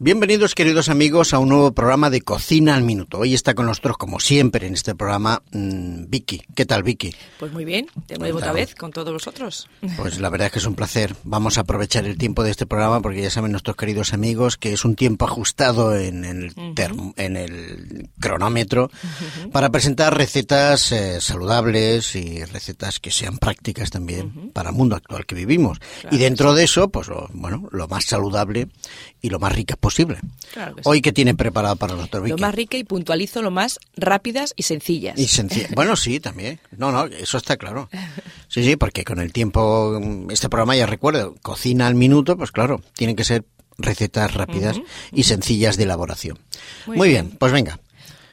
Bienvenidos queridos amigos a un nuevo programa de Cocina al Minuto. Hoy está con nosotros, como siempre en este programa, mmm, Vicky. ¿Qué tal Vicky? Pues muy bien, de nuevo otra vez con todos vosotros. Pues la verdad es que es un placer. Vamos a aprovechar el tiempo de este programa porque ya saben nuestros queridos amigos que es un tiempo ajustado en el, term en el cronómetro uh -huh. para presentar recetas eh, saludables y recetas que sean prácticas también uh -huh. para el mundo actual que vivimos. Claro, y dentro sí. de eso, pues lo, bueno, lo más saludable y lo más rica posible. Claro que Hoy, sí. ¿qué tiene preparado para el doctor Vicky? Lo más rica y puntualizo lo más rápidas y sencillas. Y sencillas. bueno, sí, también. No, no, eso está claro. Sí, sí, porque con el tiempo, este programa ya recuerdo, cocina al minuto, pues claro, tienen que ser recetas rápidas uh -huh. y sencillas de elaboración. Muy, Muy bien. bien. pues venga.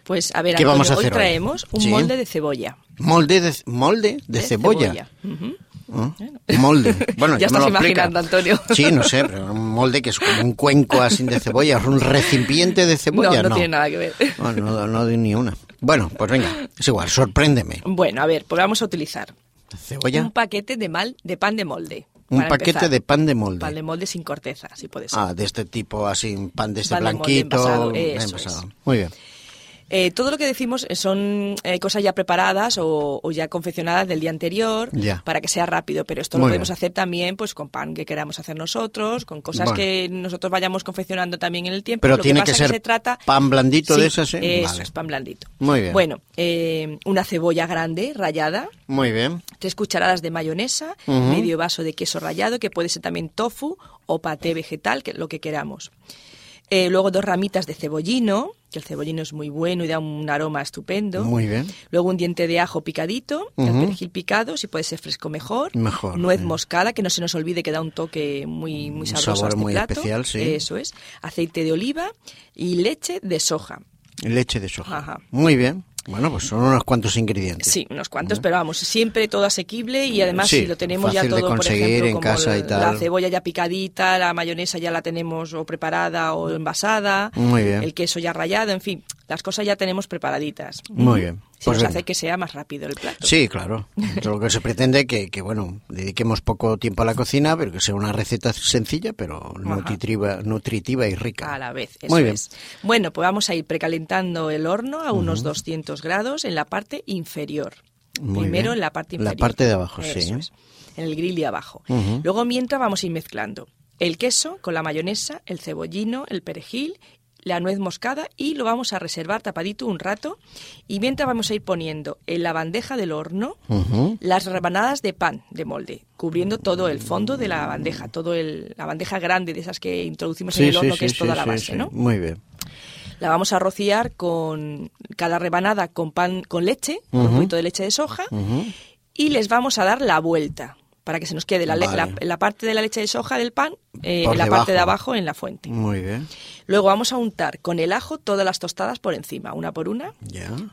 Pues a ver, ¿Qué vamos a hacer hoy traemos hoy? un ¿Sí? molde de cebolla. ¿Molde de, molde de, De cebolla? cebolla. Ujú. ¿Ah? Molde. Bueno, Ya me lo estás explica. imaginando, Antonio. Sí, no sé, pero un molde que es como un cuenco así de cebolla, un recipiente de cebolla, no, no, tiene nada que ver. No, no, no doy ni una. Bueno, pues venga, es igual, sorpréndeme. Bueno, a ver, pues vamos a utilizar ¿Cebolla? un paquete de mal de pan de molde. Un paquete empezar. de pan de molde. Pan de molde sin corteza, si puede ser. Ah, de este tipo, así, pan de este Pan de molde blanquito. envasado, bien eso envasado. es. Muy bien. Eh, todo lo que decimos son eh, cosas ya preparadas o, o ya confeccionadas del día anterior para que sea rápido, pero esto Muy lo podemos bien. hacer también pues con pan que queramos hacer nosotros, con cosas Bueno. que nosotros vayamos confeccionando también en el tiempo. Pero Lo tiene pasa que ser se trata pan blandito Sí, de esas, ¿eh? Eso Vale. es pan blandito. Muy bien. Bueno, eh, una cebolla grande rallada, Muy bien. tres cucharadas de mayonesa, medio vaso de queso rallado, que puede ser también tofu o paté vegetal, que lo que queramos. Eh, luego dos ramitas de cebollino, que el cebollino es muy bueno y da un aroma estupendo. Muy bien. Luego un diente de ajo picadito, Ujú. el perejil picado, si puede ser fresco mejor. Mejor, Nuez sí. moscada, que no se nos olvide que da un toque muy, muy Un sabroso sabor a este muy plato. especial, sí. Eso es. Aceite de oliva y leche de soja. Leche de soja. Ajá. Muy bien. Bueno, pues son unos cuantos ingredientes. Sí, unos cuantos, pero vamos, siempre todo asequible y además Sí, si lo tenemos ya todo, por ejemplo, en como casa y la tal. cebolla ya picadita, la mayonesa ya la tenemos o preparada o envasada, Muy bien. el queso ya rallado, en fin, las cosas ya tenemos preparaditas. Muy bien. Se Pues nos hace que sea más rápido el plato. Sí, claro. Esto lo que se pretende que, que, bueno, dediquemos poco tiempo a la cocina, pero que sea una receta sencilla, pero nutritiva, nutritiva y rica. A la vez, eso Muy bien. es. Bueno, pues vamos a ir precalentando el horno a unos 200 grados en la parte inferior. Muy Primero bien. en la parte La inferior. parte de abajo, Eso sí. es, en el grill y abajo. Ujú. Luego mientras vamos a ir mezclando el queso con la mayonesa, el cebollino, el perejil, la nuez moscada y lo vamos a reservar tapadito un rato y mientras vamos a ir poniendo en la bandeja del horno las rebanadas de pan de molde, cubriendo todo el fondo de la bandeja, todo el, la bandeja grande de esas que introducimos en el horno, sí, que es toda la base, sí. ¿no? Muy bien. La vamos a rociar con cada rebanada con pan con leche, con un poquito de leche de soja, y les vamos a dar la vuelta para que se nos quede la, le- Vale. la- la parte de la leche de soja del pan eh, en la parte de abajo en la fuente. Muy bien. Luego vamos a untar con el ajo todas las tostadas por encima, una por una.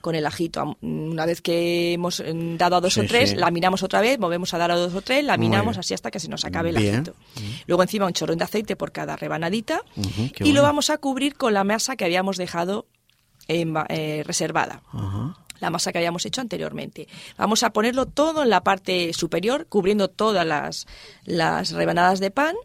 Con el ajito, una vez que hemos mm, dado a dos Sí, o tres, sí. la minamos otra vez, volvemos a dar a dos o tres, la Muy minamos bien. así hasta que se nos acabe el Bien. ajito. Luego encima un chorrón de aceite por cada rebanadita y lo vamos a cubrir con la masa que habíamos dejado en eh, reservada Ajá. La masa que habíamos hecho anteriormente. Vamos a ponerlo todo en la parte superior, cubriendo todas las, las rebanadas de pan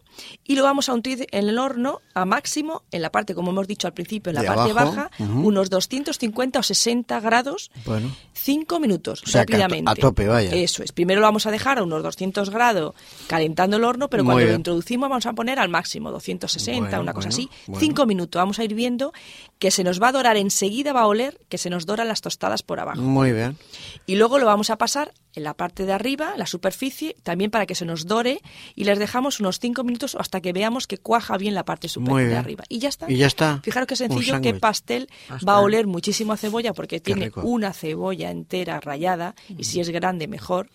y lo vamos a untir en el horno a máximo, en la parte, como hemos dicho al principio, en la De parte abajo, baja, ujú. unos 250 o 60 grados, Bueno. 5 minutos, O sea, que a to- rápidamente. a tope, vaya. Eso es. Primero lo vamos a dejar a unos 200 grados calentando el horno, pero Muy cuando bien. lo introducimos vamos a poner al máximo, 260, Bueno, una cosa bueno, así. bueno. 5 minutos. Vamos a ir viendo que se nos va a dorar enseguida, va a oler que se nos doran las tostadas por abajo. Muy bien. Y luego lo vamos a pasar en la parte de arriba, la superficie, también para que se nos dore y les dejamos unos 5 minutos hasta que veamos que cuaja bien la parte superior de arriba. Y ya está. Y ya está. Fijaros qué sencillo, qué pastel va a oler muchísimo a cebolla porque tiene una cebolla entera rallada y si es grande mejor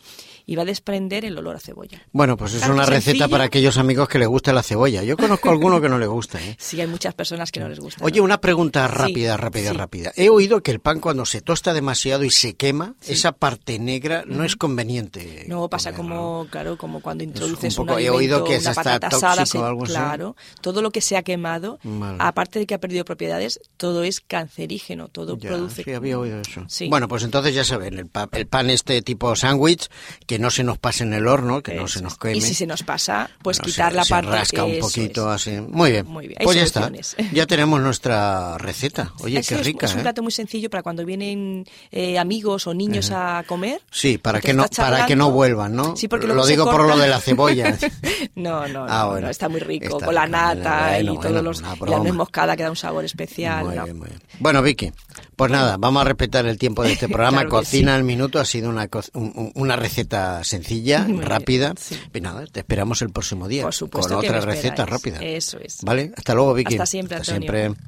y va a desprender el olor a cebolla. Bueno, pues es una receta sencillo. para aquellos amigos que les gusta la cebolla. Yo conozco a alguno que no le gusta, ¿eh? Sí, hay muchas personas que no les gusta. Oye, ¿no? una pregunta rápida, Sí, rápida, sí. rápida. He oído que el pan cuando se tosta demasiado y se quema, esa parte negra no es es conveniente. No, pasa comerlo. como, claro, como cuando introduces un un, poco- he oído alimento, que es una hasta patata asada, tóxico se- o algo así. claro, todo lo que se ha quemado, Vale. aparte de que ha perdido propiedades, todo es cancerígeno, todo Ya, produce. sí, había oído eso. Sí. Bueno, pues entonces ya saben, el, pa- el pan este tipo sándwich, que no se nos pase en el horno, que no se nos queme. Y si se nos pasa, pues Bueno, quitar se- la se parte rasca un poquito es. así. Muy bien. Muy bien, Pues ya está. Ya tenemos nuestra receta. Oye, Eso qué rica, Es un ¿eh? plato muy sencillo para cuando vienen eh, amigos o niños a comer. Sí, para que no estás para que no vuelvan, ¿no? Sí, porque lo digo por lo de la cebolla. No, no, no, Ah, bueno. no, está muy rico, Está con la nata bueno, y bueno, todos los la nuez moscada que da un sabor especial. Muy ¿no? bien, muy bien. Bueno, Vicky, pues nada, vamos a respetar el tiempo de este programa. Claro Cocina sí. al minuto ha sido una, co- un- un- una receta sencilla, Muy bien, rápida. sí. Y nada, te esperamos el próximo día Por supuesto con que otra receta rápida. Eso es. ¿Vale? Hasta luego, Vicky. Hasta siempre, Hasta Antonio. siempre.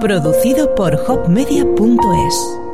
Producido por hopmedia.es